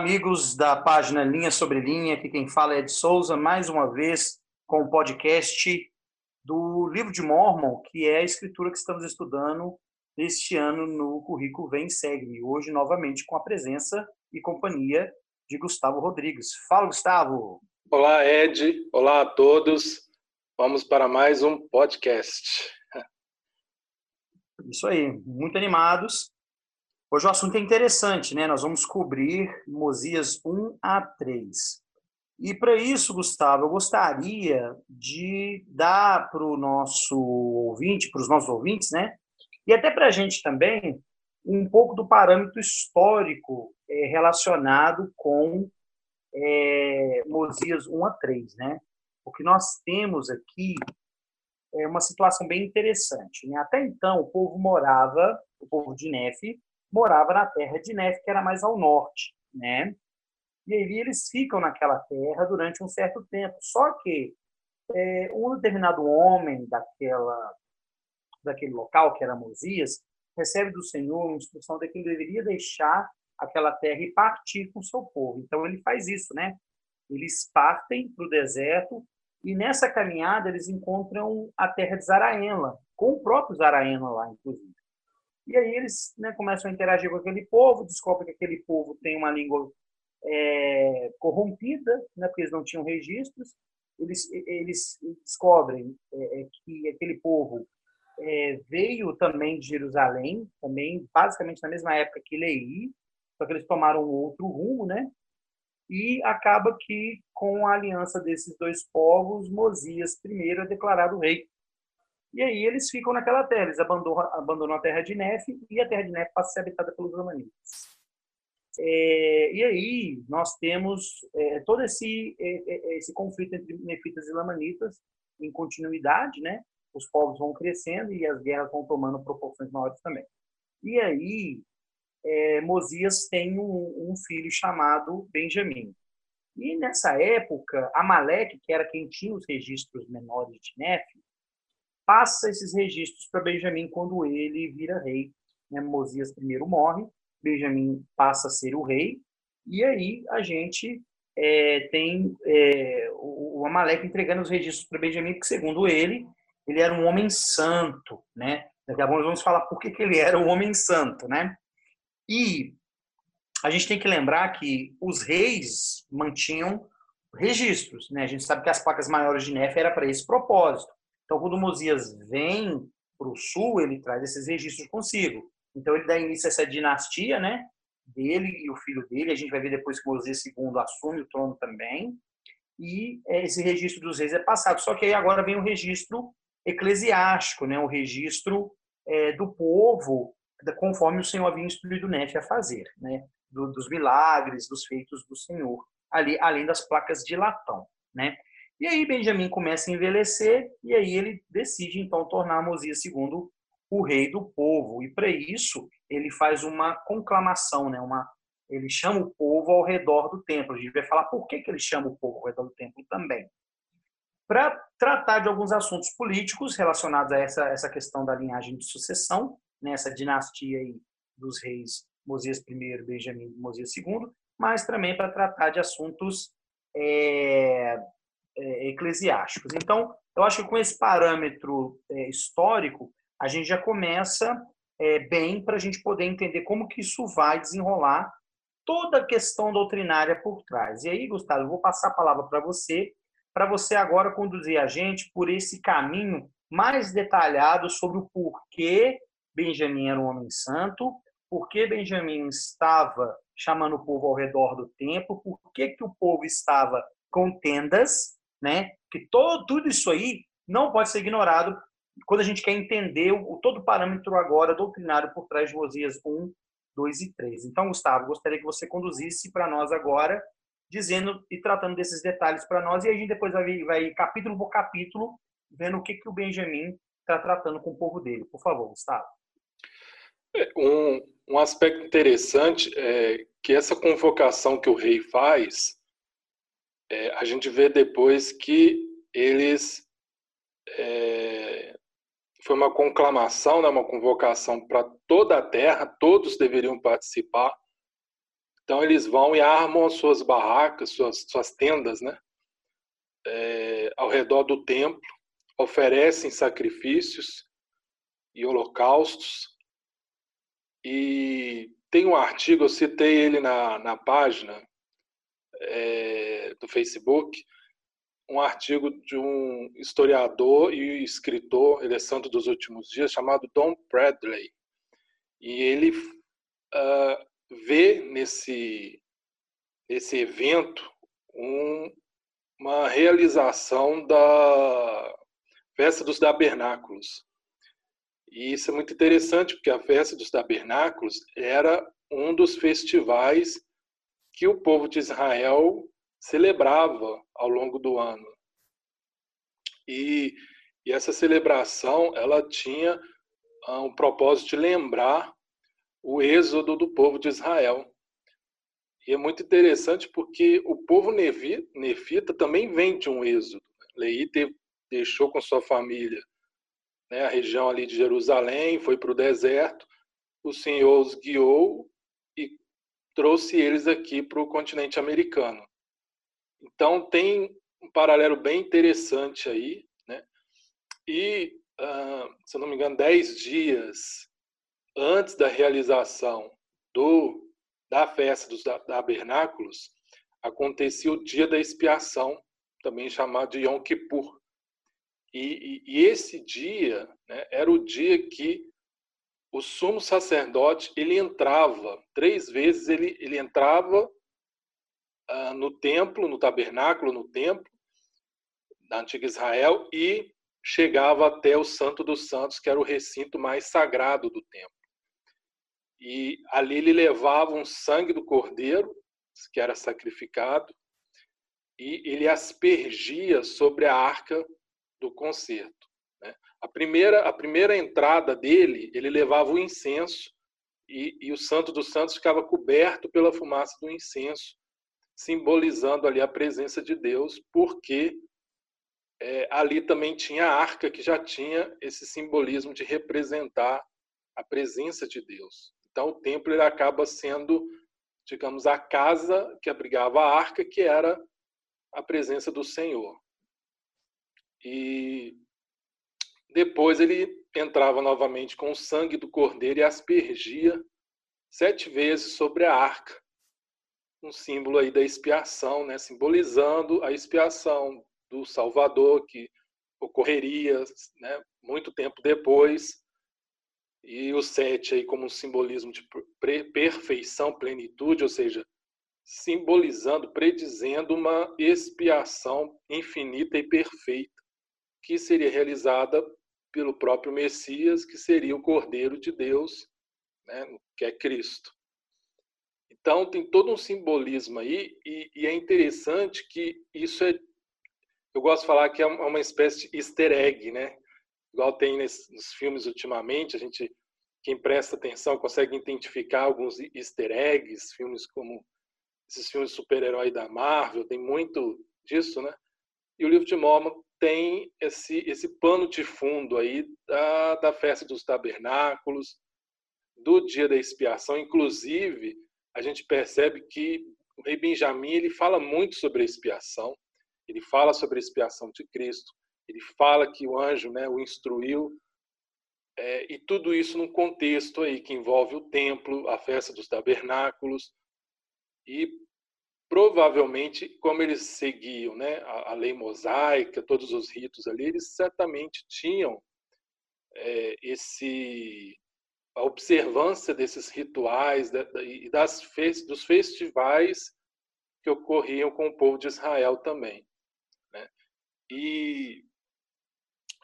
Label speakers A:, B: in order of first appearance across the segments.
A: Amigos da página Linha Sobre Linha. Aqui quem fala é Ed Souza, mais uma vez com o podcast do Livro de Mormon, que é a escritura que estamos estudando este ano no currículo Vem Segue. Hoje, novamente, com a presença e companhia de Gustavo Rodrigues. Fala, Gustavo!
B: Olá, Ed. Olá a todos. Vamos para mais um podcast.
A: Isso aí, muito animados. Hoje o assunto é interessante, né? Nós vamos cobrir Mosias 1 a 3. E para isso, Gustavo, eu gostaria de dar para o nosso ouvinte, para os nossos ouvintes, né? E até para a gente também, um pouco do parâmetro histórico é, relacionado com é, Mosias 1 a 3, né? O que nós temos aqui é uma situação bem interessante. Né? Até então, o povo morava, o povo de Nefe, morava na terra de Nefe, que era mais ao norte, né? E aí eles ficam naquela terra durante um certo tempo. Só que é, um determinado homem daquela, daquele local, que era Mosias, recebe do Senhor uma instrução de que ele deveria deixar aquela terra e partir com seu povo. Então ele faz isso, né? Eles partem para o deserto e nessa caminhada eles encontram a terra de Zaraenla, com o próprio Zaraenla lá, inclusive. E aí eles né, começam a interagir com aquele povo, descobrem que aquele povo tem uma língua é, corrompida, né, porque eles não tinham registros. Eles, eles descobrem é, é que aquele povo é, veio também de Jerusalém, também basicamente na mesma época que Lei, só que eles tomaram outro rumo, né? E acaba que, com a aliança desses dois povos, Mosias I é declarado rei. E aí eles ficam naquela terra, eles abandonam, abandonam a terra de Nefe e a terra de Nefe passa a ser habitada pelos Lamanitas. É, e aí nós temos é, todo esse, é, é, esse conflito entre Nefitas e Lamanitas em continuidade, né? Os povos vão crescendo e as guerras vão tomando proporções maiores também. E aí é, Mosias tem um, um filho chamado Benjamim. E nessa época, Amaleque, que era quem tinha os registros menores de Nefe, passa esses registros para Benjamim quando ele vira rei. Né? Mosias primeiro morre, Benjamim passa a ser o rei, e aí a gente é, tem é, o, Amaleque entregando os registros para Benjamim, porque segundo ele, ele era um homem santo, né? Daqui a pouco nós vamos falar por que, que ele era um homem santo, né? E a gente tem que lembrar que os reis mantinham registros, né? A gente sabe que as placas maiores de Nefe era para esse propósito. Então, quando Mosias vem para o sul, ele traz esses registros consigo. Então, ele dá início a essa dinastia, né? Dele e o filho dele. A gente vai ver depois que Mosias II assume o trono também. E é, esse registro dos reis é passado. Só que aí agora vem o registro eclesiástico, né? O registro é, do povo, conforme o Senhor havia instruído Nefe a fazer, né? Do, dos milagres, dos feitos do Senhor, ali, além das placas de latão, né? E aí Benjamim começa a envelhecer e aí ele decide então tornar Mosias II o rei do povo. E para isso ele faz uma conclamação, né? Uma ele chama o povo ao redor do templo. A gente vai falar por que, que ele chama o povo ao redor do templo também. Para tratar de alguns assuntos políticos relacionados a essa, essa questão da linhagem de sucessão, nessa né? dinastia aí dos reis Mosias I, Benjamim e Mosias II, mas também para tratar de assuntos é, eclesiásticos. Então, eu acho que com esse parâmetro é, histórico, a gente já começa é, bem para a gente poder entender como que isso vai desenrolar toda a questão doutrinária por trás. E aí, Gustavo, eu vou passar a palavra para você, para você agora conduzir a gente por esse caminho mais detalhado sobre o porquê Benjamim era um homem santo, por que Benjamim estava chamando o povo ao redor do templo, por que, que o povo estava com tendas, né? Que todo, tudo isso aí não pode ser ignorado quando a gente quer entender o, todo o parâmetro agora doutrinário por trás de Osias 1, 2 e 3. Então, Gustavo, gostaria que você conduzisse para nós agora, dizendo e tratando desses detalhes para nós, e a gente depois vai, vai capítulo por capítulo, vendo o que, que o Benjamin está tratando com o povo dele. Por favor, Gustavo.
B: É, um, um aspecto interessante é que essa convocação que o rei faz é, a gente vê depois que eles é, foi uma conclamação, né, uma convocação para toda a terra, todos deveriam participar. Então eles vão e armam as suas barracas, suas, suas tendas, né? É, ao redor do templo, oferecem sacrifícios e holocaustos. E tem um artigo, eu citei ele na, na página é, do Facebook, um artigo de um historiador e escritor, ele é santo dos últimos dias, chamado Don Bradley. E ele uh, vê nesse, nesse evento um, uma realização da festa dos tabernáculos. E isso é muito interessante, porque a festa dos tabernáculos era um dos festivais que o povo de Israel celebrava ao longo do ano. E, e essa celebração ela tinha ah, um propósito de lembrar o êxodo do povo de Israel. E é muito interessante porque o povo nefita também vem de um êxodo. Leí deixou com sua família né, a região ali de Jerusalém, foi para o deserto. O Senhor os guiou e trouxe eles aqui para o continente americano. Então tem um paralelo bem interessante aí, né? E, uh, se eu não me engano, dez dias antes da realização do da festa dos tabernáculos, acontecia o dia da expiação, também chamado de Yom Kippur. E, e, e esse dia né, era o dia que o sumo sacerdote ele entrava três vezes ele, ele entrava uh, no templo, no tabernáculo, no templo da antiga Israel e chegava até o Santo dos Santos, que era o recinto mais sagrado do templo. E ali ele levava um sangue do cordeiro, que era sacrificado, e ele aspergia sobre a arca do concerto. Né? A primeira a primeira entrada dele, ele levava o incenso e, e o Santo dos Santos ficava coberto pela fumaça do incenso, simbolizando ali a presença de Deus, porque é, ali também tinha a arca que já tinha esse simbolismo de representar a presença de Deus. Então o templo ele acaba sendo, digamos, a casa que abrigava a arca, que era a presença do Senhor. E depois ele entrava novamente com o sangue do cordeiro e aspergia sete vezes sobre a arca, um símbolo aí da expiação, né, simbolizando a expiação do Salvador que ocorreria, né, muito tempo depois, e o sete aí como um simbolismo de perfeição, plenitude, ou seja, simbolizando, predizendo uma expiação infinita e perfeita que seria realizada pelo próprio Messias, que seria o Cordeiro de Deus, né, que é Cristo. Então tem todo um simbolismo aí e, e, é interessante que isso é, eu gosto de falar que é uma espécie de easter egg, né? Igual tem nesse, nos filmes ultimamente, a gente quem presta atenção consegue identificar alguns easter eggs, filmes como esses filmes super-herói da Marvel, tem muito disso, né? E o livro de Mormon tem esse esse pano de fundo aí da, da festa dos tabernáculos, do dia da expiação, inclusive a gente percebe que o rei Benjamim ele fala muito sobre a expiação, ele fala sobre a expiação de Cristo, ele fala que o anjo né, o instruiu, é, e tudo isso num contexto aí que envolve o templo, a festa dos tabernáculos, e provavelmente, como eles seguiam né, a, a lei mosaica, todos os ritos ali, eles certamente tinham é, esse a observância desses rituais e das dos festivais que ocorriam com o povo de Israel também. Né? E,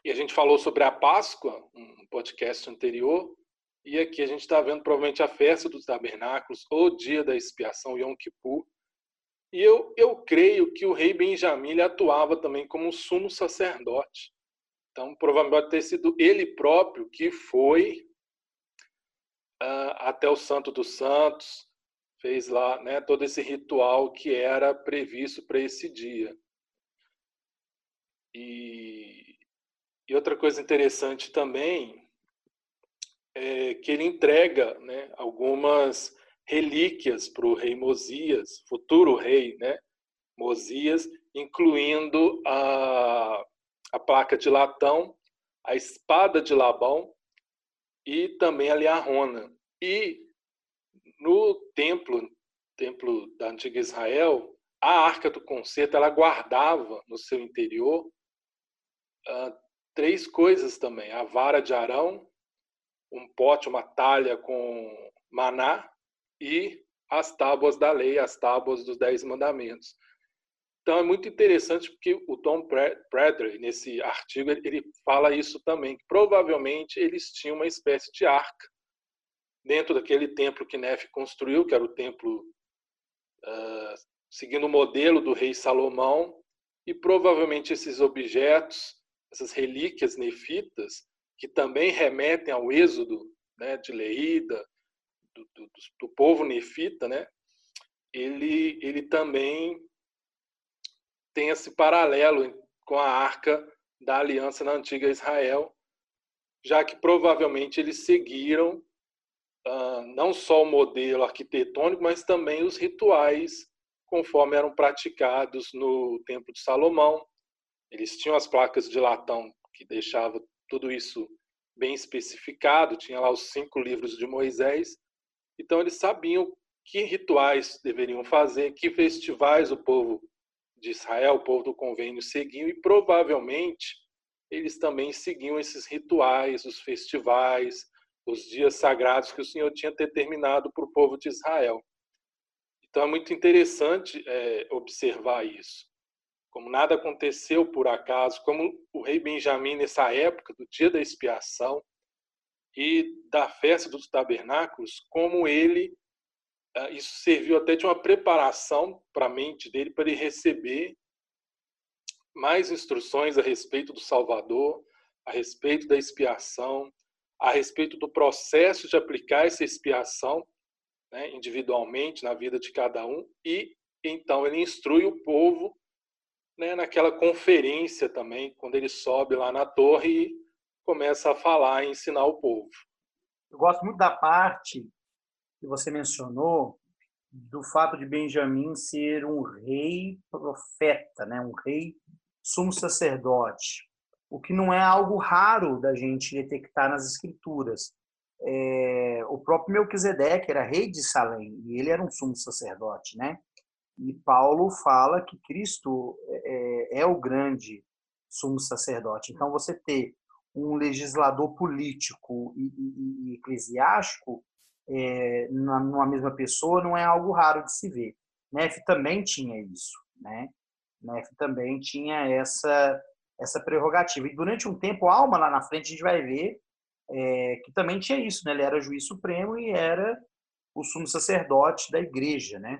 B: e, a gente falou sobre a Páscoa, um podcast anterior, e aqui a gente está vendo provavelmente a festa dos tabernáculos, ou dia da expiação, Yom Kippur. E eu, eu creio que o rei Benjamim atuava também como sumo sacerdote. Então, provavelmente ter sido ele próprio que foi até o Santo dos Santos, fez lá né, todo esse ritual que era previsto para esse dia. E, e, outra coisa interessante também é que ele entrega né, algumas relíquias para o rei Mosias, futuro rei, né? Mosias, incluindo a, a placa de latão, a espada de Labão e também a liarrona. E no templo, templo da antiga Israel, a arca do concerto ela guardava no seu interior uh, três coisas também: a vara de Arão, um pote, uma talha com maná e as tábuas da lei, as tábuas dos Dez Mandamentos. Então é muito interessante porque o Tom Bradley, nesse artigo, ele fala isso também, que provavelmente eles tinham uma espécie de arca dentro daquele templo que Nefe construiu, que era o templo uh, seguindo o modelo do rei Salomão, e provavelmente esses objetos, essas relíquias nefitas, que também remetem ao êxodo né, de Leída, do, do, do povo nefita, né, ele, ele também tem esse paralelo com a arca da aliança na antiga Israel, já que provavelmente eles seguiram uh, não só o modelo arquitetônico, mas também os rituais conforme eram praticados no Templo de Salomão. Eles tinham as placas de latão que deixavam tudo isso bem especificado, tinha lá os cinco livros de Moisés, então eles sabiam que rituais deveriam fazer, que festivais o povo de Israel, o povo do convênio, seguiam e provavelmente eles também seguiam esses rituais, os festivais, os dias sagrados que o Senhor tinha determinado para o povo de Israel. Então é muito interessante é, observar isso. Como nada aconteceu por acaso, como o rei Benjamim, nessa época do dia da expiação, e da festa dos tabernáculos, como ele isso serviu até de uma preparação para a mente dele para ele receber mais instruções a respeito do Salvador, a respeito da expiação, a respeito do processo de aplicar essa expiação né, individualmente na vida de cada um e então ele instrui o povo né, naquela conferência também, quando ele sobe lá na torre e começa a falar e ensinar o povo.
A: Eu gosto muito da parte que você mencionou do fato de Benjamim ser um rei profeta, né? um rei sumo sacerdote, o que não é algo raro da gente detectar nas escrituras. É, o próprio Melquisedeque era rei de Salém e ele era um sumo sacerdote, né? E Paulo fala que Cristo é, é o grande sumo sacerdote. Então, você ter um legislador político e, e, e eclesiástico é, numa mesma pessoa não é algo raro de se ver. Nefe também tinha isso, né? Nefe também tinha essa essa prerrogativa. E durante um tempo, Alma lá na frente a gente vai ver é, que também tinha isso, né? Ele era juiz supremo e era o sumo sacerdote da igreja, né?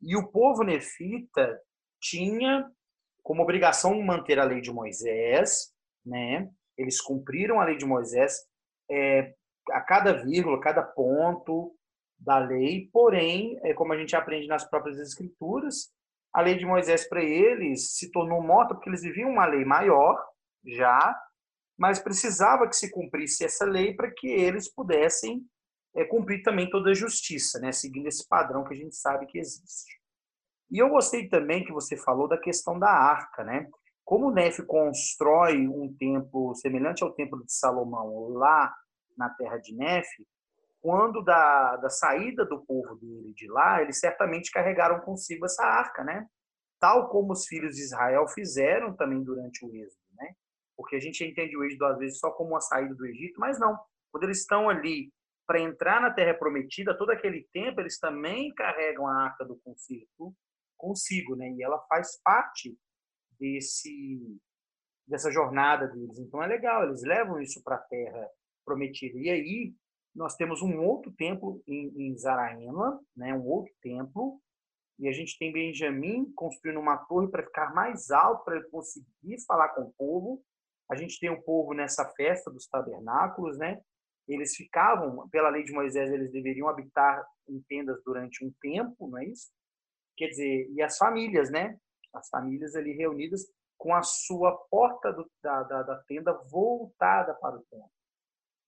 A: E o povo nefita tinha como obrigação manter a lei de Moisés, né? eles cumpriram a lei de Moisés é, a cada vírgula, cada ponto da lei, porém, é, como a gente aprende nas próprias escrituras, a lei de Moisés para eles se tornou morta porque eles viviam uma lei maior já, mas precisava que se cumprisse essa lei para que eles pudessem é, cumprir também toda a justiça, né, seguindo esse padrão que a gente sabe que existe. E eu gostei também que você falou da questão da arca, né? Como o Nefe constrói um templo semelhante ao templo de Salomão lá na terra de Nefe, quando da, da saída do povo dele de lá, eles certamente carregaram consigo essa arca, né? Tal como os filhos de Israel fizeram também durante o êxodo, né? Porque a gente entende o êxodo às vezes só como uma saída do Egito, mas não. Quando eles estão ali para entrar na terra prometida, todo aquele tempo eles também carregam a arca do concerto consigo, né? E ela faz parte desse dessa jornada deles. Então é legal, eles levam isso para a terra prometida. E aí nós temos um outro templo em, em né, um outro templo, e a gente tem Benjamim construindo uma torre para ficar mais alto, para ele conseguir falar com o povo. A gente tem o povo nessa festa dos tabernáculos, né? Eles ficavam, pela lei de Moisés, eles deveriam habitar em tendas durante um tempo, não é isso? Quer dizer, e as famílias, né? as famílias ali reunidas com a sua porta do, da, da, da, tenda voltada para o templo.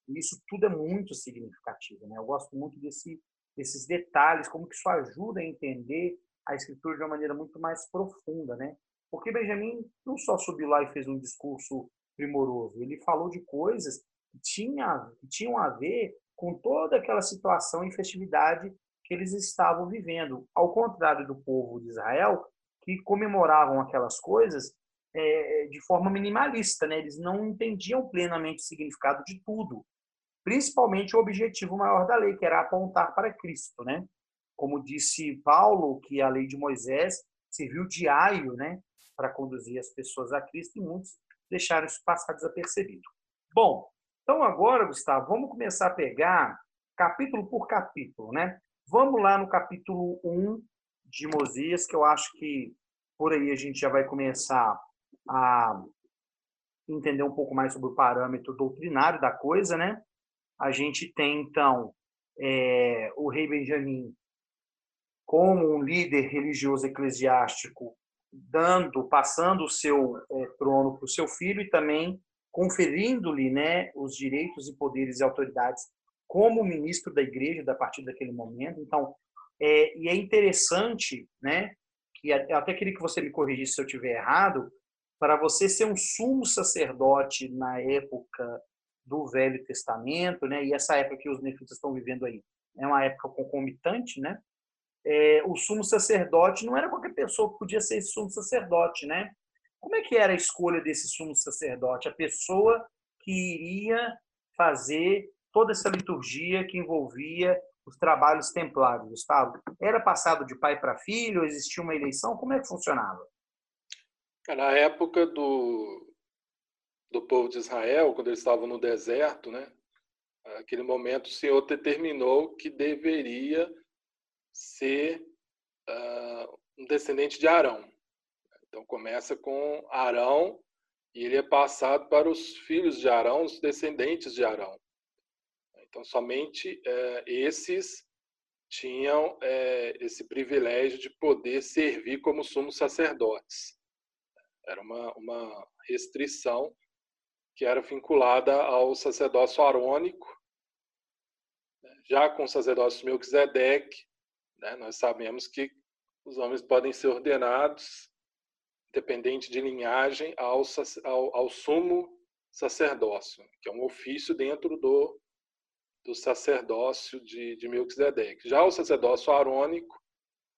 A: Isso tudo é muito significativo. Né? Eu gosto muito desse, esses detalhes, como que isso ajuda a entender a escritura de uma maneira muito mais profunda, né? Porque Benjamin não só subiu lá e fez um discurso primoroso, ele falou de coisas que, tinha, que tinham a ver com toda aquela situação e festividade que eles estavam vivendo. Ao contrário do povo de Israel, que comemoravam aquelas coisas é, de forma minimalista, né? Eles não entendiam plenamente o significado de tudo, principalmente o objetivo maior da lei, que era apontar para Cristo, né? Como disse Paulo, que a lei de Moisés serviu de aio, né, para conduzir as pessoas a Cristo, e muitos deixaram isso passar desapercebido. Bom, então agora, Gustavo, vamos começar a pegar capítulo por capítulo, né? Vamos lá no capítulo 1 de Mosias, que eu acho que por aí a gente já vai começar a entender um pouco mais sobre o parâmetro doutrinário da coisa, né? A gente tem, então, é, o rei Benjamim como um líder religioso eclesiástico, dando, passando o seu é, trono para o seu filho e também conferindo-lhe né, os direitos e poderes e autoridades como ministro da igreja a partir daquele momento. Então, é, e é interessante, né, que até queria que você me corrigisse se eu estiver errado, para você ser um sumo sacerdote na época do Velho Testamento, né, e essa época que os nefitas estão vivendo aí é uma época concomitante, né, é, o sumo sacerdote não era qualquer pessoa que podia ser sumo sacerdote, né? Como é que era a escolha desse sumo sacerdote? A pessoa que iria fazer toda essa liturgia que envolvia os trabalhos templários, Gustavo? Era passado de pai para filho? Existia uma eleição? Como é que funcionava?
B: Na época do, do povo de Israel, quando eles estavam no deserto, né? Naquele momento, o Senhor determinou que deveria ser uh, um descendente de Arão. Então começa com Arão e ele é passado para os filhos de Arão, os descendentes de Arão. Então somente uh, esses tinham uh, esse privilégio de poder servir como sumos sacerdotes. Era uma, uma restrição que era vinculada ao sacerdócio arônico, já com o sacerdócio Melquisedeque, né? Nós sabemos que os homens podem ser ordenados, dependente de linhagem, ao, ao, ao sumo sacerdócio, que é um ofício dentro do, do sacerdócio de, de Melquisedeque. Já o sacerdócio arônico,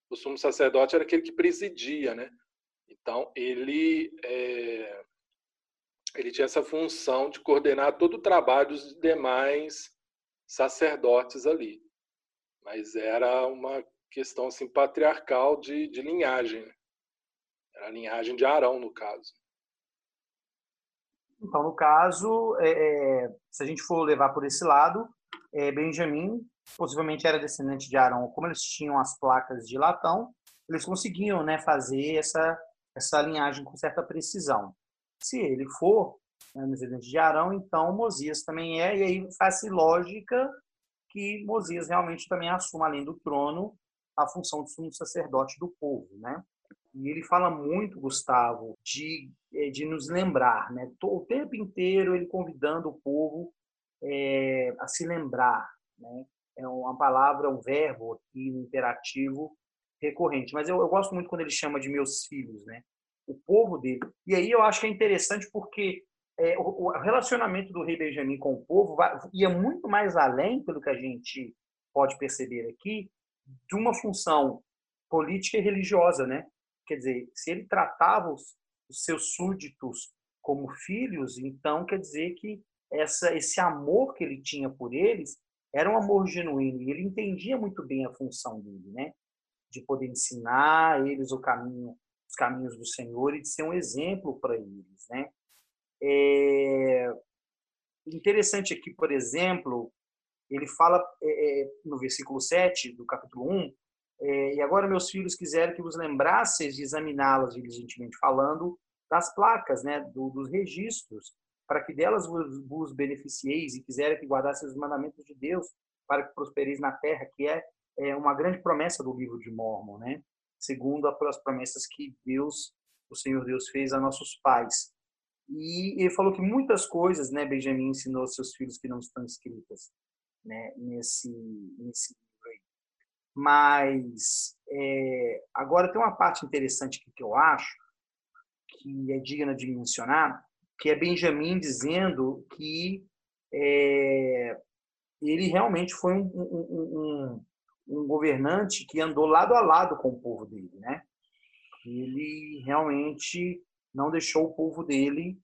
B: o sumo sacerdote era aquele que presidia, né? Então, ele, é, ele tinha essa função de coordenar todo o trabalho dos demais sacerdotes ali. Mas era uma questão assim, patriarcal de, de linhagem. Né? Era a linhagem de Arão, no caso.
A: Então, no caso, é, é, se a gente for levar por esse lado, é, Benjamim possivelmente era descendente de Arão. Como eles tinham as placas de latão, eles conseguiam né, fazer essa, essa linhagem com certa precisão. Se ele for né, descendente de Arão, então Mosias também é, e aí faz-se lógica que Mosias realmente também assuma, além do trono, a função de sumo sacerdote do povo, né? E ele fala muito, Gustavo, de, eh, de nos lembrar, né? O tempo inteiro ele convidando o povo é, a se lembrar, né? É uma palavra, um verbo aqui, um imperativo recorrente. Mas eu, eu gosto muito quando ele chama de meus filhos, né? O povo dele. E aí eu acho que é interessante porque é, o, o, relacionamento do rei Benjamim com o povo vai, ia muito mais além, pelo que a gente pode perceber aqui, de uma função política e religiosa, né? Quer dizer, se ele tratava os, os seus súditos como filhos, então quer dizer que essa, esse amor que ele tinha por eles era um amor genuíno e ele entendia muito bem a função dele, né? De poder ensinar eles o caminho, os caminhos do Senhor e de ser um exemplo para eles, né? É interessante aqui, por exemplo, ele fala é, é, no versículo 7 do capítulo 1, é, e agora, meus filhos, quiseram que vos lembrasseis de examiná-las diligentemente falando das placas, né, do, dos registros, para que delas vos, vos beneficieis e quiserem que guardasseis os mandamentos de Deus para que prospereis na terra, que é, é uma grande promessa do livro de Mormon, né? Segundo as promessas que Deus, o Senhor Deus, fez a nossos pais. E ele falou que muitas coisas, né, Benjamin ensinou aos seus filhos que não estão escritas né, nesse, nesse livro aí. Mas é, agora tem uma parte interessante que eu acho que é digna de mencionar, que é Benjamin dizendo que é, ele realmente foi um, um, um, um, governante que andou lado a lado com o povo dele, né? Ele realmente não deixou o povo dele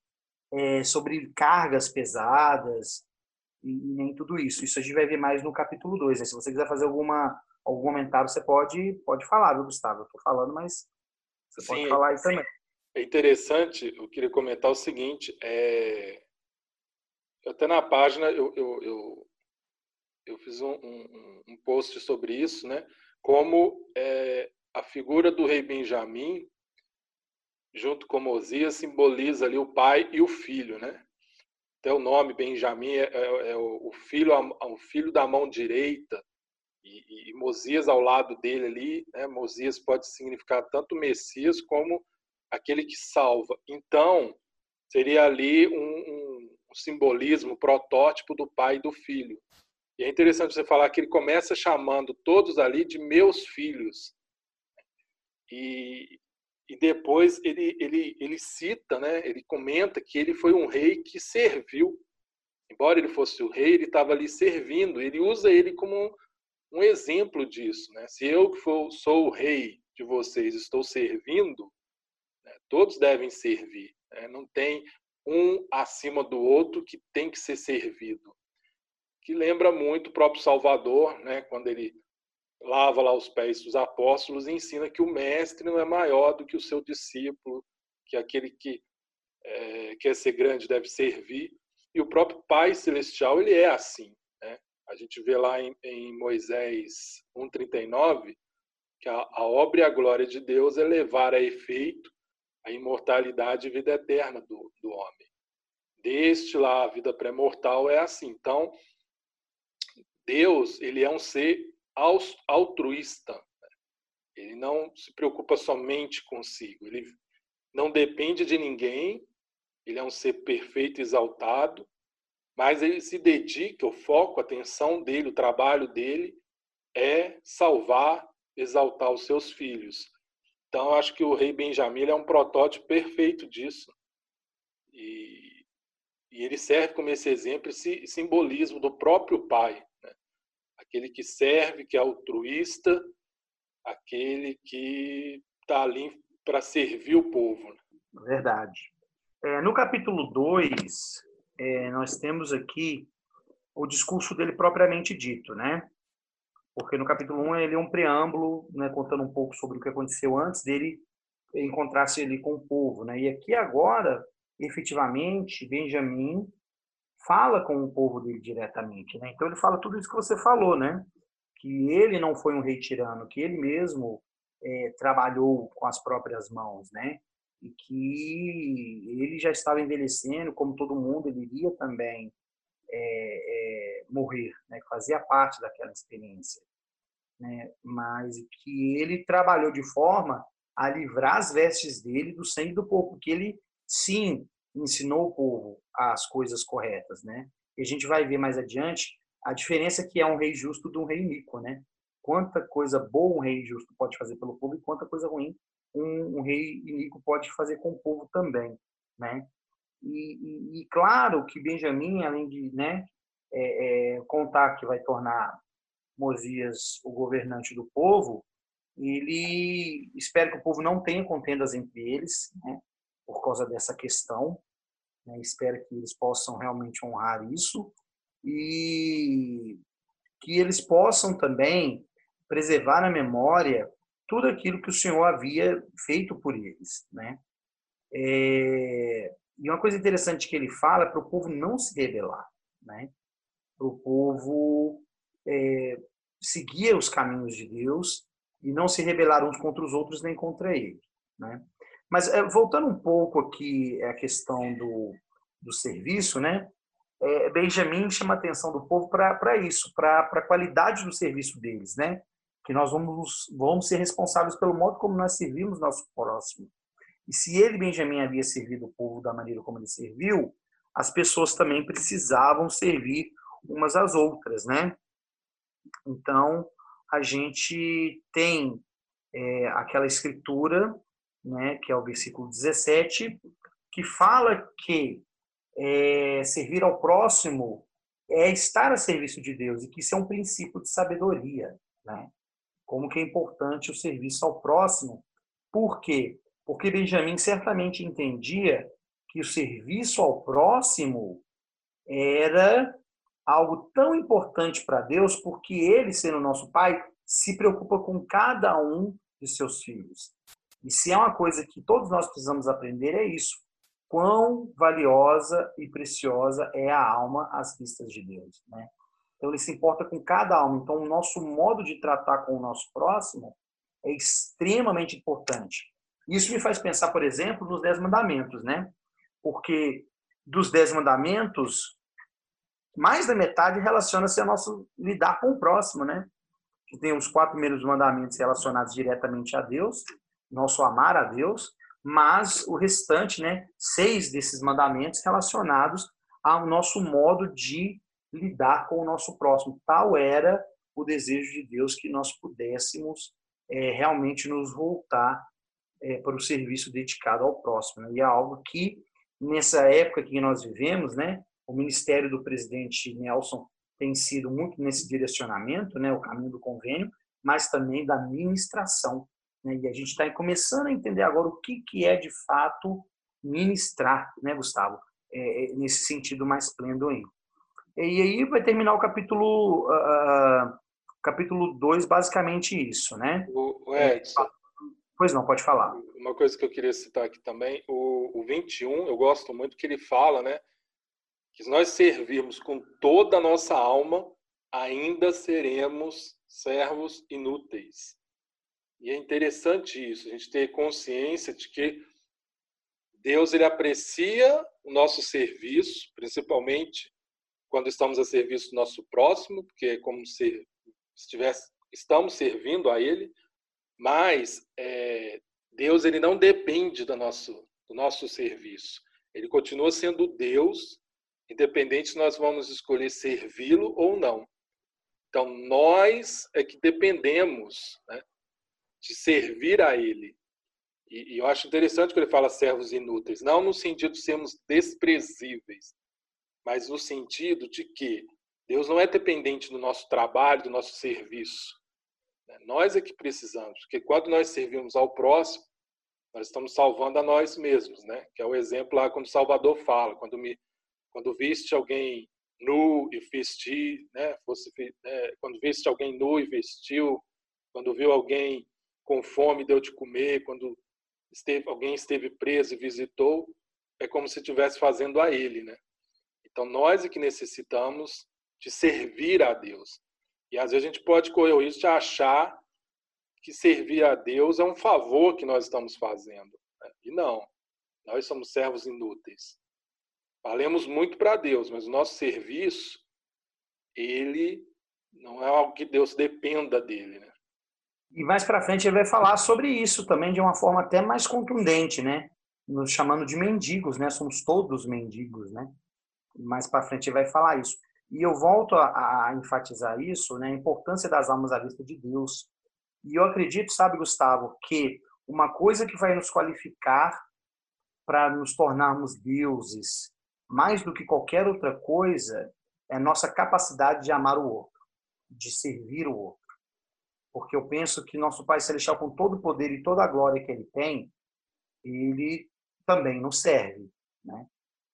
A: é, sobre cargas pesadas e nem tudo isso. Isso a gente vai ver mais no capítulo 2. Né? Se você quiser fazer alguma, algum comentário, você pode, pode falar, viu, Gustavo? Eu estou falando, mas você Sim, pode falar aí também.
B: É interessante, eu queria comentar o seguinte, é... até na página eu, eu, eu, eu fiz um, um, um, post sobre isso, né? como é, a figura do rei Benjamim, junto com Mosias, simboliza ali o pai e o filho, né? Até o nome Benjamim é, é, é o, filho, o filho da mão direita, e, e Mosias ao lado dele ali, né? Mosias pode significar tanto Messias como aquele que salva. Então, seria ali um, um, um simbolismo, protótipo do pai e do filho. E é interessante você falar que ele começa chamando todos ali de meus filhos. E, e depois ele, ele, ele cita, né, ele comenta que ele foi um rei que serviu. Embora ele fosse o rei, ele estava ali servindo. Ele usa ele como um, exemplo disso. Né? Se eu que sou o rei de vocês estou servindo, né, todos devem servir. Né? Não tem um acima do outro que tem que ser servido. Que lembra muito o próprio Salvador, né? quando ele lava lá os pés dos apóstolos e ensina que o mestre não é maior do que o seu discípulo, que aquele que é, quer ser grande deve servir. E o próprio Pai Celestial, ele é assim. Né? A gente vê lá em, em Moisés 1,39 que a, a obra e a glória de Deus é levar a efeito a imortalidade e vida eterna do, do homem. Deste lá, a vida pré-mortal é assim. Então, Deus, ele é um ser altruísta. Ele não se preocupa somente consigo. Ele não depende de ninguém. Ele é um ser perfeito exaltado. Mas ele se dedica, o foco, a atenção dele, o trabalho dele é salvar, exaltar os seus filhos. Então, acho que o rei Benjamim é um protótipo perfeito disso. E, e ele serve como esse exemplo, esse simbolismo do próprio pai aquele que serve, que é altruísta, aquele que está ali para servir o povo. Né?
A: Verdade. É, no capítulo 2, é, nós temos aqui o discurso dele propriamente dito, né? Porque no capítulo 1 um, ele é um preâmbulo, né, contando um pouco sobre o que aconteceu antes dele encontrar-se ali com o povo, né? E aqui agora, efetivamente, Benjamim fala com o povo dele diretamente, né? Então ele fala tudo isso que você falou, né? Que ele não foi um rei tirano, que ele mesmo é, trabalhou com as próprias mãos, né? E que ele já estava envelhecendo, como todo mundo, ele iria também é, é, morrer, né? Fazia parte daquela experiência, né? Mas que ele trabalhou de forma a livrar as vestes dele do sangue do povo, porque ele sim ensinou o povo as coisas corretas, né? E a gente vai ver mais adiante a diferença que é um rei justo de um rei iníquo, né? Quanta coisa boa um rei justo pode fazer pelo povo e quanta coisa ruim um, um rei iníquo pode fazer com o povo também, né? E, e, e claro que Benjamim, além de né, é, é, contar que vai tornar Mosias o governante do povo, ele espera que o povo não tenha contendas entre eles, né, por causa dessa questão, né? Espero que eles possam realmente honrar isso e que eles possam também preservar na memória tudo aquilo que o Senhor havia feito por eles, né? É... E uma coisa interessante que ele fala é para o povo não se rebelar, né? Para o povo é, seguir os caminhos de Deus e não se rebelar uns contra os outros nem contra ele, né? Mas é, voltando um pouco aqui à questão do, do serviço, né? É, Benjamin chama a atenção do povo para isso, para a qualidade do serviço deles, né? Que nós vamos, vamos ser responsáveis pelo modo como nós servimos nosso próximo. E se ele, Benjamin, havia servido o povo da maneira como ele serviu, as pessoas também precisavam servir umas às outras, né? Então, a gente tem é, aquela escritura, né, que é o versículo 17, que fala que é, servir ao próximo é estar a serviço de Deus e que isso é um princípio de sabedoria, né? Como que é importante o serviço ao próximo. Por quê? Porque Benjamin certamente entendia que o serviço ao próximo era algo tão importante para Deus, porque ele, sendo nosso pai, se preocupa com cada um de seus filhos. E se é uma coisa que todos nós precisamos aprender, é isso. Quão valiosa e preciosa é a alma às vistas de Deus. Né? Então, ele se importa com cada alma. Então, o nosso modo de tratar com o nosso próximo é extremamente importante. Isso me faz pensar, por exemplo, nos Dez Mandamentos, né? Porque dos Dez Mandamentos, mais da metade relaciona-se ao nosso lidar com o próximo, né? Tem os quatro primeiros mandamentos relacionados diretamente a Deus, nosso amar a Deus, mas o restante, né, seis desses mandamentos relacionados ao nosso modo de lidar com o nosso próximo. Tal era o desejo de Deus que nós pudéssemos é, realmente nos voltar é, para o serviço dedicado ao próximo. Né? E é algo que, nessa época que nós vivemos, né, o ministério do presidente Nelson tem sido muito nesse direcionamento, né, o caminho do convênio, mas também da ministração. Né? E a gente está começando a entender agora o que, que é de fato ministrar, né, Gustavo? É, é nesse sentido mais pleno aí. E aí vai terminar o capítulo uh, capítulo 2, basicamente isso, né?
B: O, Edson,
A: pois não, pode falar.
B: Uma coisa que eu queria citar aqui também, o, o 21, eu gosto muito que ele fala, né? que se nós servirmos com toda a nossa alma, ainda seremos servos inúteis. E é interessante isso, a gente ter consciência de que Deus ele aprecia o nosso serviço, principalmente quando estamos a serviço do nosso próximo, porque é como se estivesse, estamos servindo a Ele, mas é, Deus ele não depende do nosso, do nosso serviço. Ele continua sendo Deus independente se nós vamos escolher servi-lo ou não. Então, nós é que dependemos né, de servir a Ele. E, e, eu acho interessante que ele fala servos inúteis, não no sentido de sermos desprezíveis, mas no sentido de que Deus não é dependente do nosso trabalho, do nosso serviço. Né. Nós é que precisamos, porque quando nós servimos ao próximo, nós estamos salvando a nós mesmos, né? Que é o exemplo lá quando o Salvador fala, quando me quando viste alguém nu e vestir, né? Fosse, né? quando viste alguém nu e vestiu, quando viu alguém com fome deu de comer, quando esteve, alguém esteve preso e visitou, é como se estivesse fazendo a ele, né? Então nós é que necessitamos de servir a Deus. E às vezes a gente pode correr o risco de achar que servir a Deus é um favor que nós estamos fazendo. Né? E não. Nós somos servos inúteis. Valemos muito para Deus, mas o nosso serviço, ele não é algo que Deus dependa dele, né?
A: E mais para frente ele vai falar sobre isso também de uma forma até mais contundente, né? Nos chamando de mendigos, né? Somos todos mendigos, né? Mais para frente ele vai falar isso. E eu volto a, a, enfatizar isso, né? A importância das almas à vista de Deus. E eu acredito, sabe, Gustavo, que uma coisa que vai nos qualificar para nos tornarmos deuses, mais do que qualquer outra coisa, é nossa capacidade de amar o outro, de servir o outro. Porque eu penso que nosso Pai Celestial, com todo o poder e toda a glória que ele tem, ele também nos serve. Né?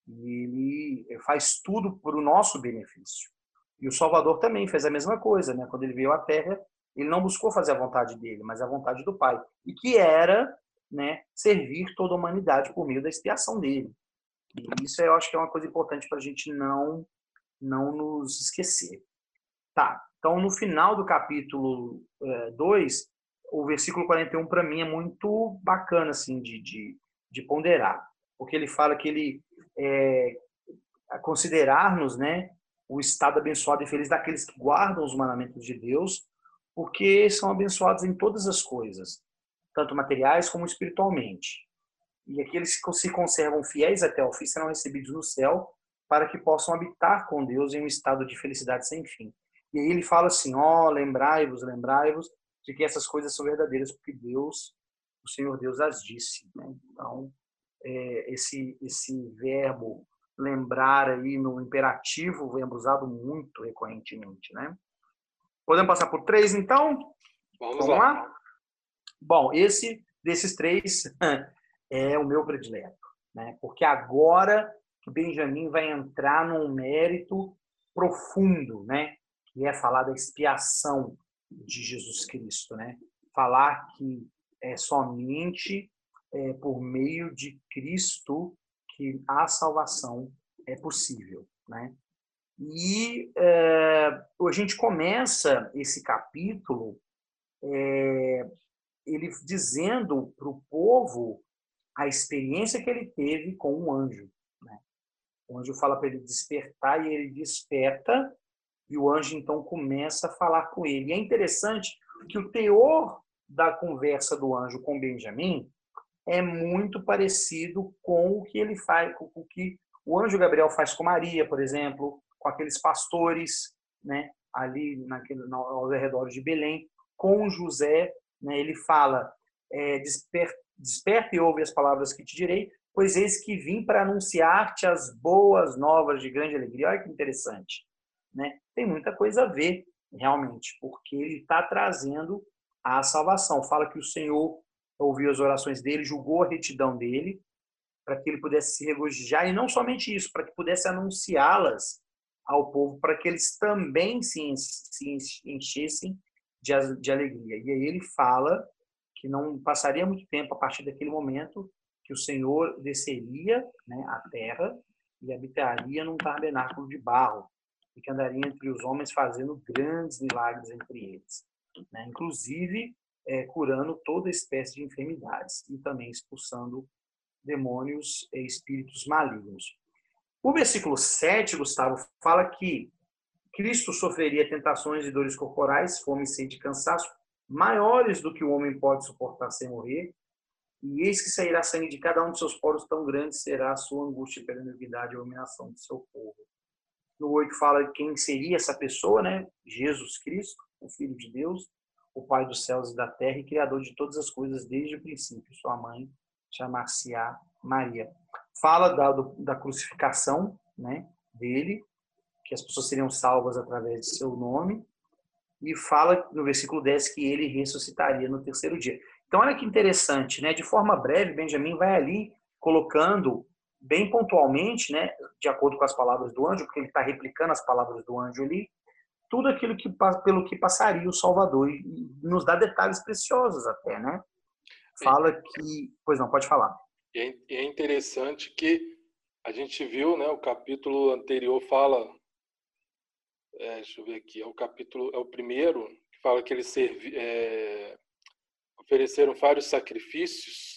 A: E ele faz tudo para o nosso benefício. E o Salvador também fez a mesma coisa. Né? Quando ele veio à Terra, ele não buscou fazer a vontade dele, mas a vontade do Pai. E que era né, servir toda a humanidade por meio da expiação dele. E isso eu acho que é uma coisa importante para a gente não, não nos esquecer. Tá, então no final do capítulo 2, é, o versículo 41 para mim é muito bacana assim, de, de, de, ponderar, porque ele fala que ele é, considerar-nos né, o estado abençoado e feliz daqueles que guardam os mandamentos de Deus, porque são abençoados em todas as coisas, tanto materiais como espiritualmente. E aqueles que se conservam fiéis até o fim serão recebidos no céu para que possam habitar com Deus em um estado de felicidade sem fim. E aí ele fala assim: ó, oh, lembrai-vos, lembrai-vos de que essas coisas são verdadeiras, porque Deus, o Senhor Deus as disse. Né? Então, é, esse, esse verbo lembrar aí no imperativo, verbo usado muito recorrentemente, né? Podemos passar por três, então?
B: Vamos, Vamos lá. lá.
A: Bom, esse desses três é o meu predileto, né? Porque agora que Benjamin vai entrar num mérito profundo, né? Que é falar da expiação de Jesus Cristo, né? Falar que é somente é, por meio de Cristo que a salvação é possível, né? E é, a gente começa esse capítulo é, ele dizendo para o povo a experiência que ele teve com um anjo. Né? O anjo fala para ele despertar e ele desperta e o anjo então começa a falar com ele. E é interessante que o teor da conversa do anjo com Benjamim é muito parecido com o que ele faz, com o que o anjo Gabriel faz com Maria, por exemplo, com aqueles pastores, né, ali naquele, aos arredores de Belém, com José, né, ele fala, é, desper, desperta e ouve as palavras que te direi, pois eis que vim para anunciar-te as boas novas de grande alegria. Olha que interessante, né? Tem muita coisa a ver, realmente, porque ele está trazendo a salvação. Fala que o Senhor ouviu as orações dele, julgou a retidão dele, para que ele pudesse se regozijar, e não somente isso, para que pudesse anunciá-las ao povo, para que eles também se, se enchessem de, de alegria. E aí ele fala que não passaria muito tempo a partir daquele momento que o Senhor desceria né, terra e habitaria num tabernáculo de barro, e que andaria entre os homens fazendo grandes milagres entre eles. Né? Inclusive, é, curando toda espécie de enfermidades e também expulsando demônios e espíritos malignos. O versículo 7, Gustavo, fala que Cristo sofreria tentações e dores corporais, fome, sede e cansaço, maiores do que o homem pode suportar sem morrer, e eis que sairá sangue de cada um de seus poros, tão grande será a sua angústia pela iniquidade e a humilhação do seu povo. No 8 fala quem seria essa pessoa, né? Jesus Cristo, o Filho de Deus, o Pai dos céus e da terra e Criador de todas as coisas desde o princípio. Sua mãe chamar-se-á Maria. Fala da, da crucificação né, dele, que as pessoas seriam salvas através de seu nome, e fala no versículo 10 que ele ressuscitaria no terceiro dia. Então, olha que interessante, né? De forma breve, Benjamin vai ali colocando bem pontualmente, né, de acordo com as palavras do anjo, porque ele está replicando as palavras do anjo ali, tudo aquilo que pelo que passaria o Salvador e nos dá detalhes preciosos até, né? Fala que, pois não, pode falar.
B: É, é interessante que a gente viu, né? O capítulo anterior fala, é, deixa eu ver aqui, é o capítulo é o primeiro que fala que eles servi, é, ofereceram vários sacrifícios,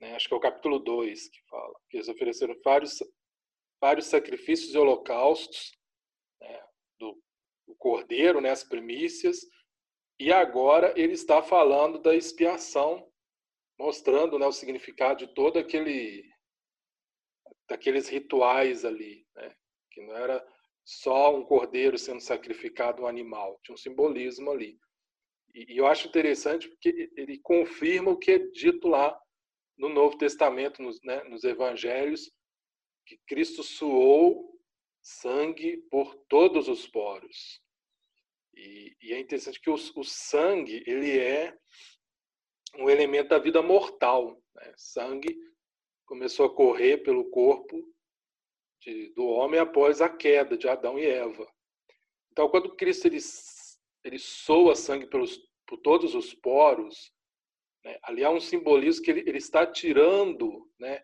B: né? Acho que é o capítulo 2 que fala que eles ofereceram vários vários sacrifícios e holocaustos né, do o cordeiro, né, as primícias, e agora ele está falando da expiação, mostrando né, o significado de todo aquele daqueles rituais ali, né, que não era só um cordeiro sendo sacrificado um animal, tinha um simbolismo ali. E eu acho interessante porque ele confirma o que é dito lá no Novo Testamento, nos, né, nos Evangelhos, que Cristo suou sangue por todos os poros. E, e é interessante que o, o, sangue ele é um elemento da vida mortal. Né? Sangue começou a correr pelo corpo de, do homem após a queda de Adão e Eva. Então, quando Cristo ele, ele soa sangue pelos, por todos os poros, né? ali há um simbolismo que ele, ele está tirando né,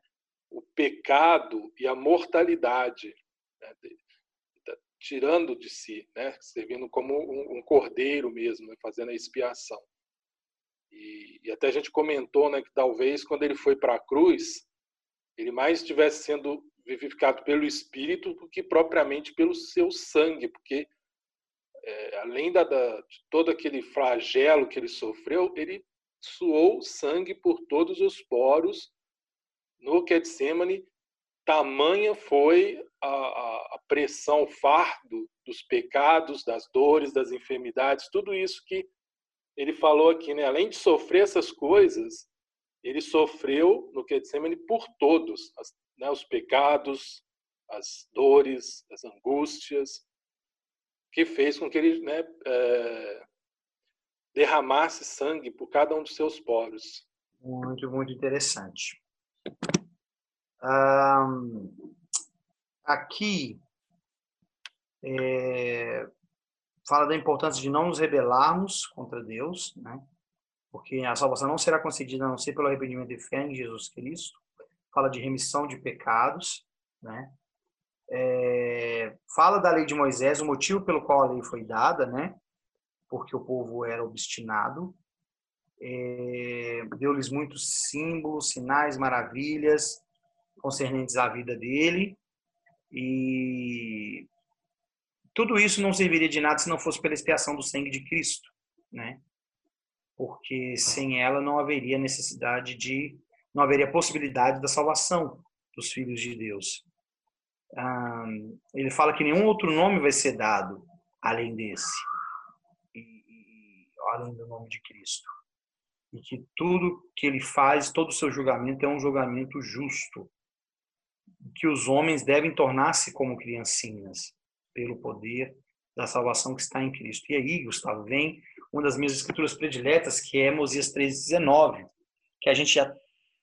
B: o pecado e a mortalidade né, tirando de si, né? servindo como um, um cordeiro mesmo, né? fazendo a expiação. E, e, até a gente comentou né, que talvez quando ele foi para a cruz, ele mais estivesse sendo vivificado pelo Espírito do que propriamente pelo seu sangue, porque é, além da, da, de todo aquele flagelo que ele sofreu, ele suou sangue por todos os poros no Getsemane, tamanha foi a, a, pressão, o fardo dos pecados, das dores, das enfermidades, tudo isso que ele falou aqui, né? Além de sofrer essas coisas, ele sofreu no Getsemane por todos, as, né? os pecados, as dores, as angústias, que fez com que ele né, é, derramasse sangue por cada um dos seus poros.
A: Muito, muito interessante. Um, aqui é, fala da importância de não nos rebelarmos contra Deus, né? porque a salvação não será concedida a não ser pelo arrependimento e fé em Jesus Cristo. Fala de remissão de pecados, né? É, fala da lei de Moisés, o motivo pelo qual a lei foi dada, né? Porque o povo era obstinado. É, Deu-lhes muitos símbolos, sinais, maravilhas concernentes à vida dele. E tudo isso não serviria de nada se não fosse pela expiação do sangue de Cristo, né? Porque sem ela não haveria necessidade de, não haveria possibilidade da salvação dos filhos de Deus. Ah, ele fala que nenhum outro nome vai ser dado além desse, além do nome de Cristo. E que tudo que ele faz, todo o seu julgamento é um julgamento justo. Que os homens devem tornar-se como criancinhas pelo poder da salvação que está em Cristo. E aí, Gustavo, vem uma das minhas escrituras prediletas, que é Mosias 3,19, que a gente já,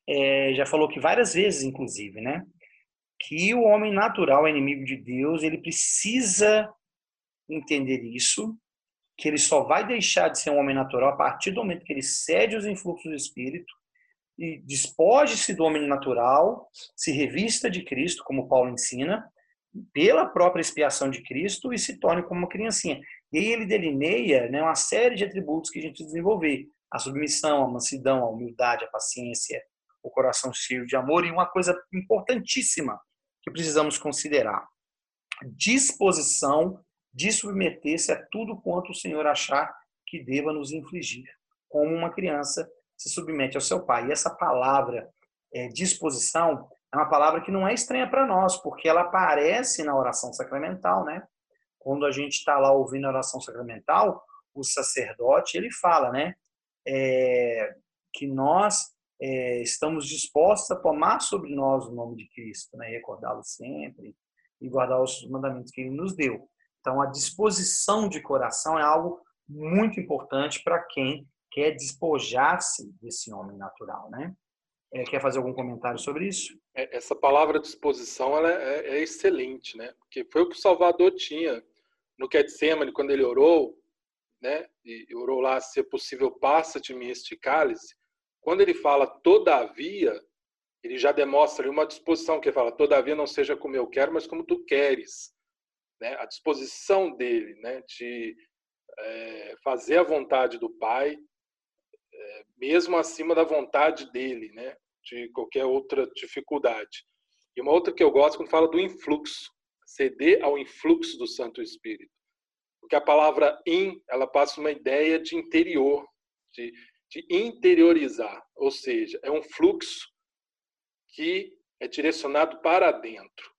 A: é, já falou que várias vezes, inclusive, né? Que o homem natural é inimigo de Deus, ele precisa entender isso, que ele só vai deixar de ser um homem natural a partir do momento que ele cede os influxos do Espírito e despoje-se do homem natural, se revista de Cristo, como Paulo ensina, pela própria expiação de Cristo e se torne como uma criancinha. E aí ele delineia né, uma série de atributos que a gente desenvolver: a submissão, a mansidão, a humildade, a paciência, o coração cheio de amor e uma coisa importantíssima que precisamos considerar: disposição de submeter-se a tudo quanto o Senhor achar que deva nos infligir, como uma criança se submete ao seu pai. E essa palavra é, disposição é uma palavra que não é estranha para nós, porque ela aparece na oração sacramental, né? Quando a gente está lá ouvindo a oração sacramental, o sacerdote ele fala, né? É, que nós é, estamos dispostos a tomar sobre nós o nome de Cristo, né? Recordá-lo sempre e guardar os mandamentos que Ele nos deu. Então, a disposição de coração é algo muito importante para quem quer despojar-se desse homem natural, né? É, quer fazer algum comentário sobre isso?
B: É, essa palavra disposição ela é, é, excelente, né? Porque foi o que o Salvador tinha no Getsemane quando ele orou, né? E orou lá, se é possível, passa de mim este cálice. Quando ele fala todavia, ele já demonstra ali uma disposição que ele fala, todavia não seja como eu quero, mas como tu queres, né? A disposição dele, né? De é, fazer a vontade do Pai, é, mesmo acima da vontade dele, né? De qualquer outra dificuldade. E uma outra que eu gosto quando fala do influxo, ceder ao influxo do Santo Espírito. Porque a palavra in, ela passa uma ideia de interior, de, de interiorizar, ou seja, é um fluxo que é direcionado para dentro.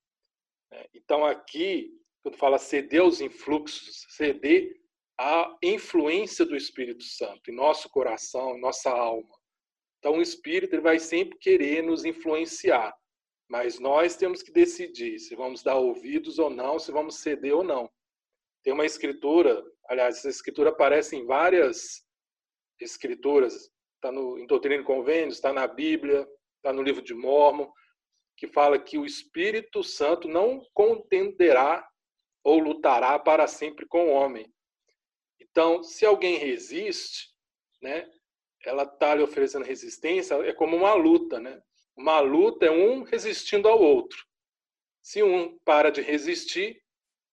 B: Né? Então aqui, quando fala ceder aos influxos, ceder a influência do Espírito Santo em nosso coração, em nossa alma. Então, o Espírito ele vai sempre querer nos influenciar, mas nós temos que decidir se vamos dar ouvidos ou não, se vamos ceder ou não. Tem uma escritura, aliás, essa escritura aparece em várias escrituras, está em Doutrina e Convênios, está na Bíblia, está no livro de Mormon, que fala que o Espírito Santo não contenderá ou lutará para sempre com o homem, então, se alguém resiste, né, ela está lhe oferecendo resistência, é como uma luta, né? Uma luta é um resistindo ao outro. Se um para de resistir,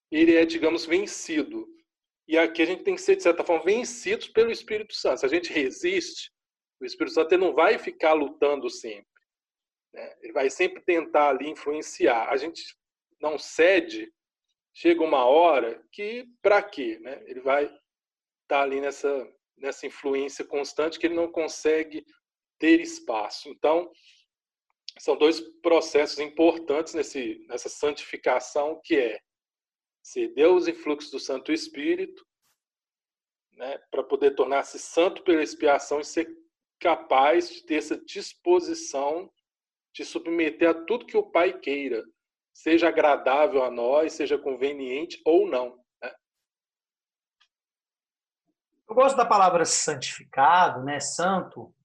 B: ele é, digamos, vencido. E aqui a gente tem que ser, de certa forma, vencidos pelo Espírito Santo. Se a gente resiste, o Espírito Santo não vai ficar lutando sempre. Né? Ele vai sempre tentar ali influenciar. A gente não cede, chega uma hora que, para quê? Né? Ele vai está ali nessa, nessa influência constante que ele não consegue ter espaço. Então, são dois processos importantes nesse, nessa santificação, que é ser Deus em fluxo do Santo Espírito, né, para poder tornar-se santo pela expiação e ser capaz de ter essa disposição de submeter a tudo que o Pai queira, seja agradável a nós, seja conveniente ou não. Né?
A: Eu gosto da palavra santificado, né, santo,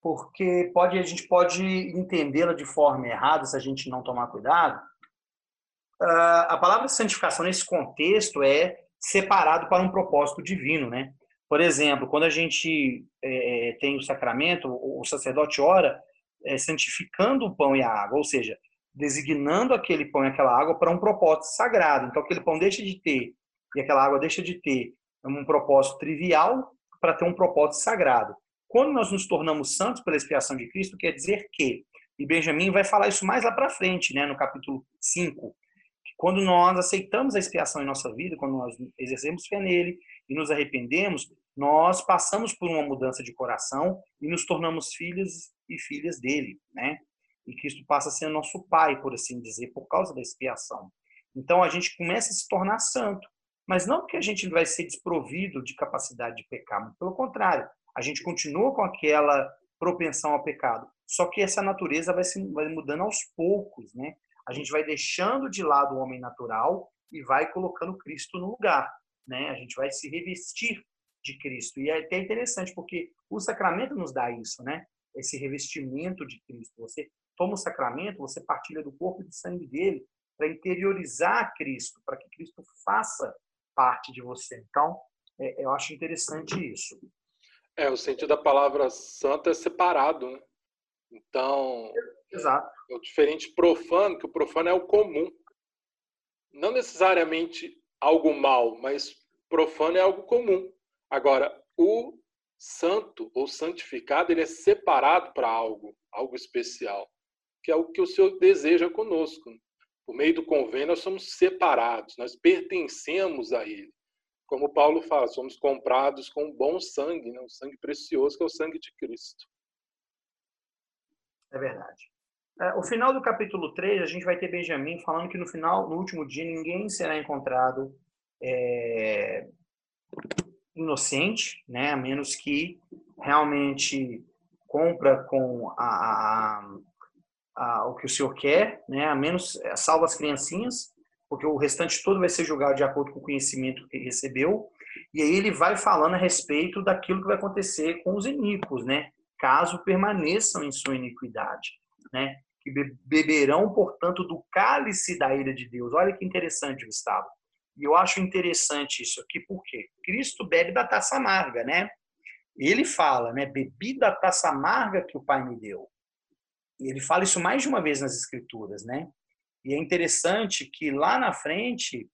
A: porque pode, a gente pode entendê-la de forma errada se a gente não tomar cuidado. Uh, a palavra santificação nesse contexto é separado para um propósito divino, né? Por exemplo, quando a gente é, tem o sacramento, o sacerdote ora é, santificando o pão e a água, ou seja, designando aquele pão e aquela água para um propósito sagrado. Então, aquele pão deixa de ter e aquela água deixa de ter um propósito trivial para ter um propósito sagrado. Quando nós nos tornamos santos pela expiação de Cristo, quer dizer que, e Benjamin vai falar isso mais lá para frente, né, no capítulo 5, que quando nós aceitamos a expiação em nossa vida, quando nós exercemos fé nele e nos arrependemos, nós passamos por uma mudança de coração e nos tornamos filhos e filhas dele, né? E Cristo passa a ser nosso pai, por assim dizer, por causa da expiação. Então a gente começa a se tornar santo, mas não porque a gente vai ser desprovido de capacidade de pecar, pelo contrário, a gente continua com aquela propensão ao pecado. Só que essa natureza vai, se, vai mudando aos poucos, né? A gente vai deixando de lado o homem natural e vai colocando Cristo no lugar, né? A gente vai se revestir de Cristo. E é até interessante porque o sacramento nos dá isso, né? Esse revestimento de Cristo. Você toma o sacramento, você partilha do corpo e do sangue dele para interiorizar Cristo, para que Cristo faça parte de você. Então, é, eu acho interessante isso.
B: É, o sentido da palavra santa é separado, né? Então,
A: Exato.
B: É, o diferente profano, que o profano é o comum. Não necessariamente algo mal, mas profano é algo comum. Agora, o santo ou santificado, ele é separado para algo, algo especial, que é o que o Senhor deseja conosco. Por meio do convênio, nós somos separados, nós pertencemos a Ele como Paulo fala, somos comprados com bom sangue, né? um sangue precioso que é o sangue de Cristo.
A: É verdade. É, o final do capítulo 3, a gente vai ter Benjamin falando que no final, no último dia, ninguém será encontrado é, inocente, né? a menos que realmente compra com a, a, a, o que o senhor quer, né? a menos é, salva as criancinhas, porque o restante todo vai ser julgado de acordo com o conhecimento que recebeu. E aí ele vai falando a respeito daquilo que vai acontecer com os iníquos, né? Caso permaneçam em sua iniquidade, né? Que beberão, portanto, do cálice da ira de Deus. Olha que interessante, Gustavo. E eu acho interessante isso aqui, porque Cristo bebe da taça amarga, né? Ele fala, né? Bebi da taça amarga que o Pai me deu. Ele fala isso mais de uma vez nas Escrituras, né? E é interessante que lá na frente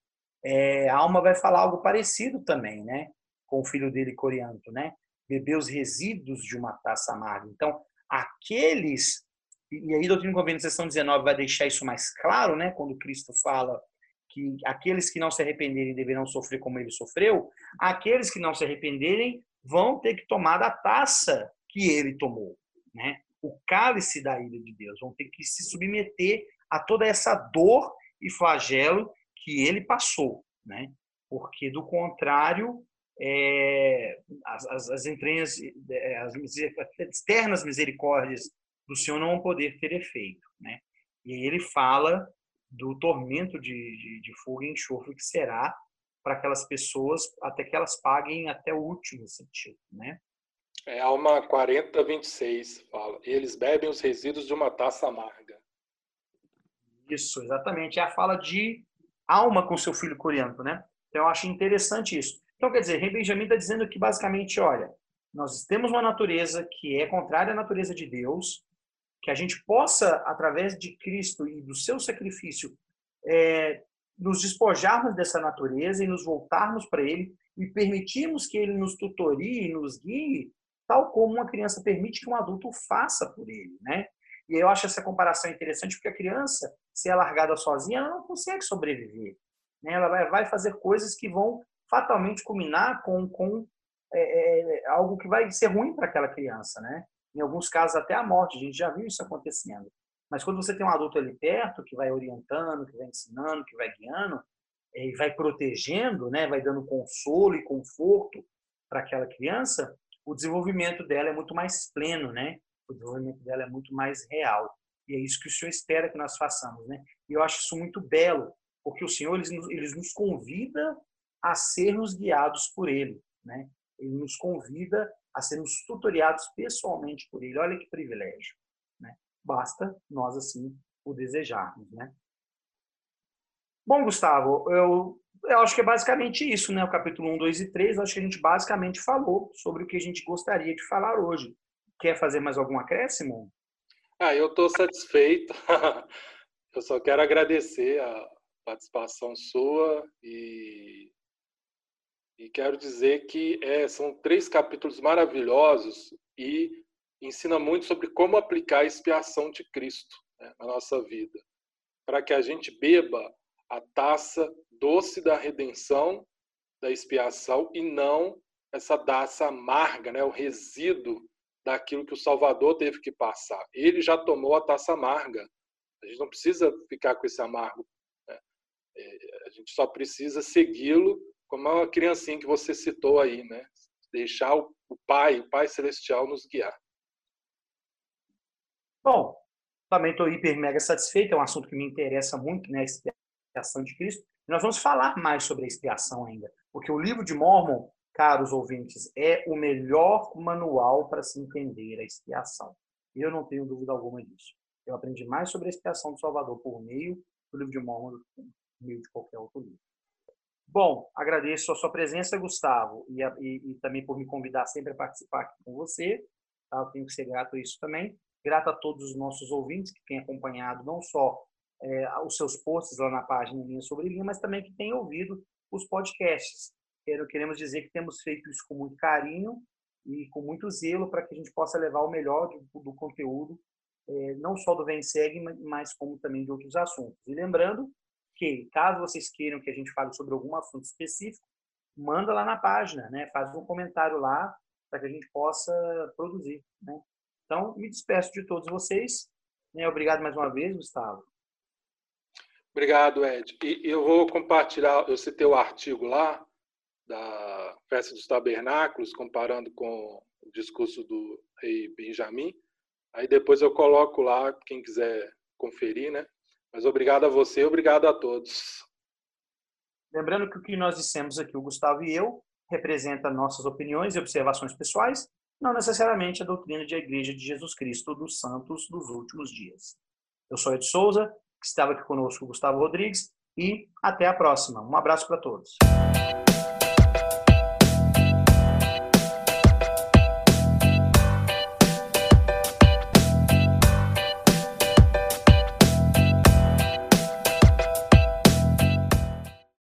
A: é, a alma vai falar algo parecido também, né? Com o filho dele, Corianto, né? Beber os resíduos de uma taça amarga. Então, aqueles. E aí, Doutrina e Convênio, sessão 19, vai deixar isso mais claro, né? Quando Cristo fala que aqueles que não se arrependerem deverão sofrer como ele sofreu, aqueles que não se arrependerem vão ter que tomar da taça que ele tomou, né? O cálice da ira de Deus, vão ter que se submeter a toda essa dor e flagelo que ele passou, né? Porque do contrário, é, as, as, as, entranhas, é, as externas misericórdias do Senhor não vão poder ter efeito, né? E aí ele fala do tormento de, de, de fogo e enxofre que será para aquelas pessoas até que elas paguem até o último sentido, né?
B: É Alma 40, 26 fala: eles bebem os resíduos de uma taça amarga.
A: Isso, exatamente. É a fala de alma com seu filho coreano, né? Então, eu acho interessante isso. Então, quer dizer, Rei Benjamin está dizendo que, basicamente, olha, nós temos uma natureza que é contrária à natureza de Deus, que a gente possa, através de Cristo e do seu sacrifício, é, nos despojarmos dessa natureza e nos voltarmos para Ele e permitirmos que Ele nos tutorie e nos guie, tal como uma criança permite que um adulto faça por ele, né? E eu acho essa comparação interessante porque a criança, se é largada sozinha, ela não consegue sobreviver. Né? Ela vai fazer coisas que vão fatalmente culminar com, com é, é, algo que vai ser ruim para aquela criança. Né? Em alguns casos, até a morte. A gente já viu isso acontecendo. Mas quando você tem um adulto ali perto, que vai orientando, que vai ensinando, que vai guiando, eh, e vai protegendo, né, vai dando consolo e conforto para aquela criança, o desenvolvimento dela é muito mais pleno, né? O desenvolvimento dela é muito mais real. E é isso que o Senhor espera que nós façamos, né? E eu acho isso muito belo, porque o Senhor ele, ele nos convida a sermos guiados por Ele, né? Ele nos convida a sermos tutoriados pessoalmente por Ele. Olha que privilégio, né? Basta nós assim o desejarmos, né? Bom, Gustavo, eu, eu acho que é basicamente isso, né? O capítulo 1, 2 e 3, eu acho que a gente basicamente falou sobre o que a gente gostaria de falar hoje. Quer fazer mais algum acréscimo?
B: Ah, eu estou satisfeito. eu só quero agradecer a participação sua e, e quero dizer que é, são três capítulos maravilhosos e ensina muito sobre como aplicar a expiação de Cristo né, na nossa vida, para que a gente beba a taça doce da redenção, da expiação, e não essa taça amarga, né, o resíduo daquilo que o Salvador teve que passar. Ele já tomou a taça amarga. A gente não precisa ficar com esse amargo. Né? É, a gente só precisa segui-lo, como a criancinha que você citou aí, né? Deixar o Pai, o Pai Celestial, nos guiar.
A: Bom, também estou hiper mega satisfeito. É um assunto que me interessa muito, né? expiação de Cristo. Nós vamos falar mais sobre a expiação ainda, porque o livro de Mormon, caros ouvintes, é o melhor manual para se entender a expiação. Eu não tenho dúvida alguma disso. Eu aprendi mais sobre a expiação do Salvador por meio do livro de Mormon do que por meio de qualquer outro livro. Bom, agradeço a sua presença, Gustavo, e, e, e também por me convidar sempre a participar aqui com você. Tá? Eu tenho que ser grato a isso também. Grato a todos os nossos ouvintes que têm acompanhado não só é, os seus posts lá na página Linha Sobre Linha, mas também que tem ouvido os podcasts. Queremos dizer que temos feito isso com muito carinho e com muito zelo para que a gente possa levar o melhor do, do conteúdo, é, não só do Vem Segue, mas como também de outros assuntos. E lembrando que, caso vocês queiram que a gente fale sobre algum assunto específico, manda lá na página, né? faz um comentário lá para que a gente possa produzir. Né? Então, me despeço de todos vocês. Né? Obrigado mais uma vez, Gustavo.
B: Obrigado, Ed. E eu vou compartilhar, eu citei o artigo lá da Festa dos Tabernáculos, comparando com o discurso do rei Benjamim. Aí depois eu coloco lá, quem quiser conferir, né? Mas obrigado a você, obrigado a todos.
A: Lembrando que o que nós dissemos aqui, o Gustavo e eu, representa nossas opiniões e observações pessoais, não necessariamente a doutrina de a Igreja de Jesus Cristo dos Santos dos últimos dias. Eu sou Ed Souza, que estava aqui conosco, Gustavo Rodrigues, e até a próxima. Um abraço para todos.